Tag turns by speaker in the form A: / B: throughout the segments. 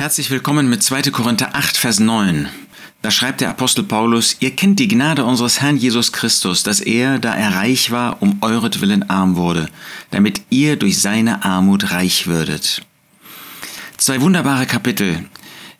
A: Herzlich willkommen mit 2. Korinther 8, Vers 9. Da schreibt der Apostel Paulus, ihr kennt die Gnade unseres Herrn Jesus Christus, dass er, da er reich war, um euretwillen arm wurde, damit ihr durch seine Armut reich würdet. Zwei wunderbare Kapitel,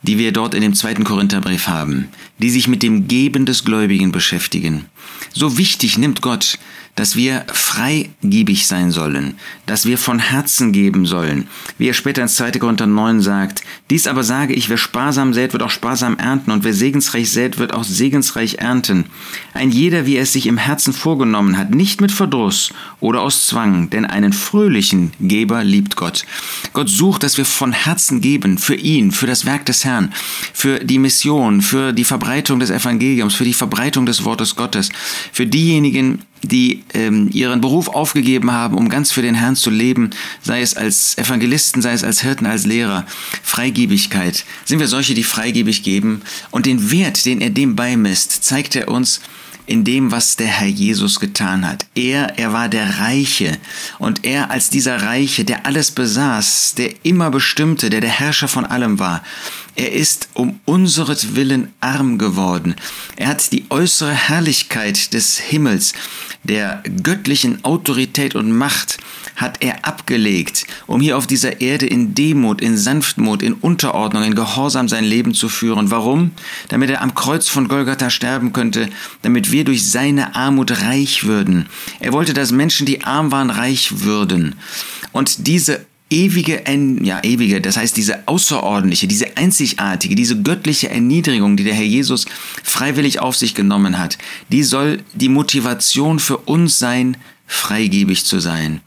A: die wir dort in dem zweiten Korintherbrief haben, die sich mit dem Geben des Gläubigen beschäftigen. So wichtig nimmt Gott, dass wir freigebig sein sollen, dass wir von Herzen geben sollen. Wie er später in 2. Korinther 9 sagt, dies aber sage ich, wer sparsam sät, wird auch sparsam ernten und wer segensreich sät, wird auch segensreich ernten. Ein jeder, wie er es sich im Herzen vorgenommen hat, nicht mit Verdruss oder aus Zwang, denn einen fröhlichen Geber liebt Gott. Gott sucht, dass wir von Herzen geben, für ihn, für das Werk des Herrn, für die Mission, für die Verbreitung des Evangeliums, für die Verbreitung des Wortes Gottes, für diejenigen, die ähm, ihren Beruf aufgegeben haben, um ganz für den Herrn zu leben, sei es als Evangelisten, sei es als Hirten, als Lehrer. Freigebigkeit. Sind wir solche, die freigebig geben? Und den Wert, den er dem beimisst, zeigt er uns in dem, was der Herr Jesus getan hat. Er, er war der Reiche und er als dieser Reiche, der alles besaß, der immer bestimmte, der der Herrscher von allem war, er ist um unseretwillen arm geworden. Er hat die äußere Herrlichkeit des Himmels, der göttlichen Autorität und Macht, hat er abgelegt, um hier auf dieser Erde in Demut, in Sanftmut, in Unterordnung, in Gehorsam sein Leben zu führen. Warum? Damit er am Kreuz von Golgatha sterben könnte, damit wir durch seine Armut reich würden. Er wollte, dass Menschen, die arm waren, reich würden. Und diese ewige, ja, ewige, das heißt diese außerordentliche, diese einzigartige, diese göttliche Erniedrigung, die der Herr Jesus freiwillig auf sich genommen hat, die soll die Motivation für uns sein, freigebig zu sein.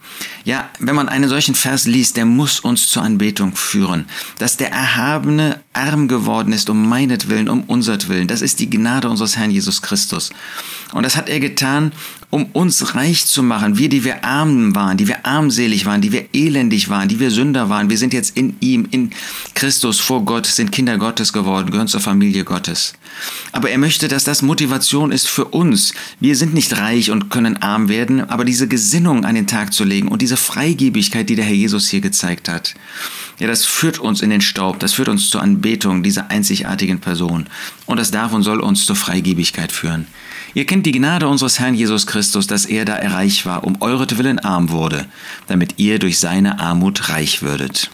A: Ja, wenn man einen solchen Vers liest, der muss uns zur Anbetung führen. Dass der Erhabene arm geworden ist um meinetwillen, um unsertwillen. Das ist die Gnade unseres Herrn Jesus Christus. Und das hat er getan, um uns reich zu machen. Wir, die wir arm waren, die wir armselig waren, die wir elendig waren, die wir Sünder waren. Wir sind jetzt in ihm, in Christus vor Gott, sind Kinder Gottes geworden, gehören zur Familie Gottes. Aber er möchte, dass das Motivation ist für uns. Wir sind nicht reich und können arm werden, aber diese Gesinnung an den Tag zu legen und diese Freigebigkeit, die der Herr Jesus hier gezeigt hat, ja, das führt uns in den Staub, das führt uns zur Anbetung dieser einzigartigen Person. Und das darf und soll uns zur Freigebigkeit führen. Ihr kennt die Gnade unseres Herrn Jesus Christus, dass er da erreich war, um euretwillen arm wurde, damit ihr durch seine Armut reich würdet.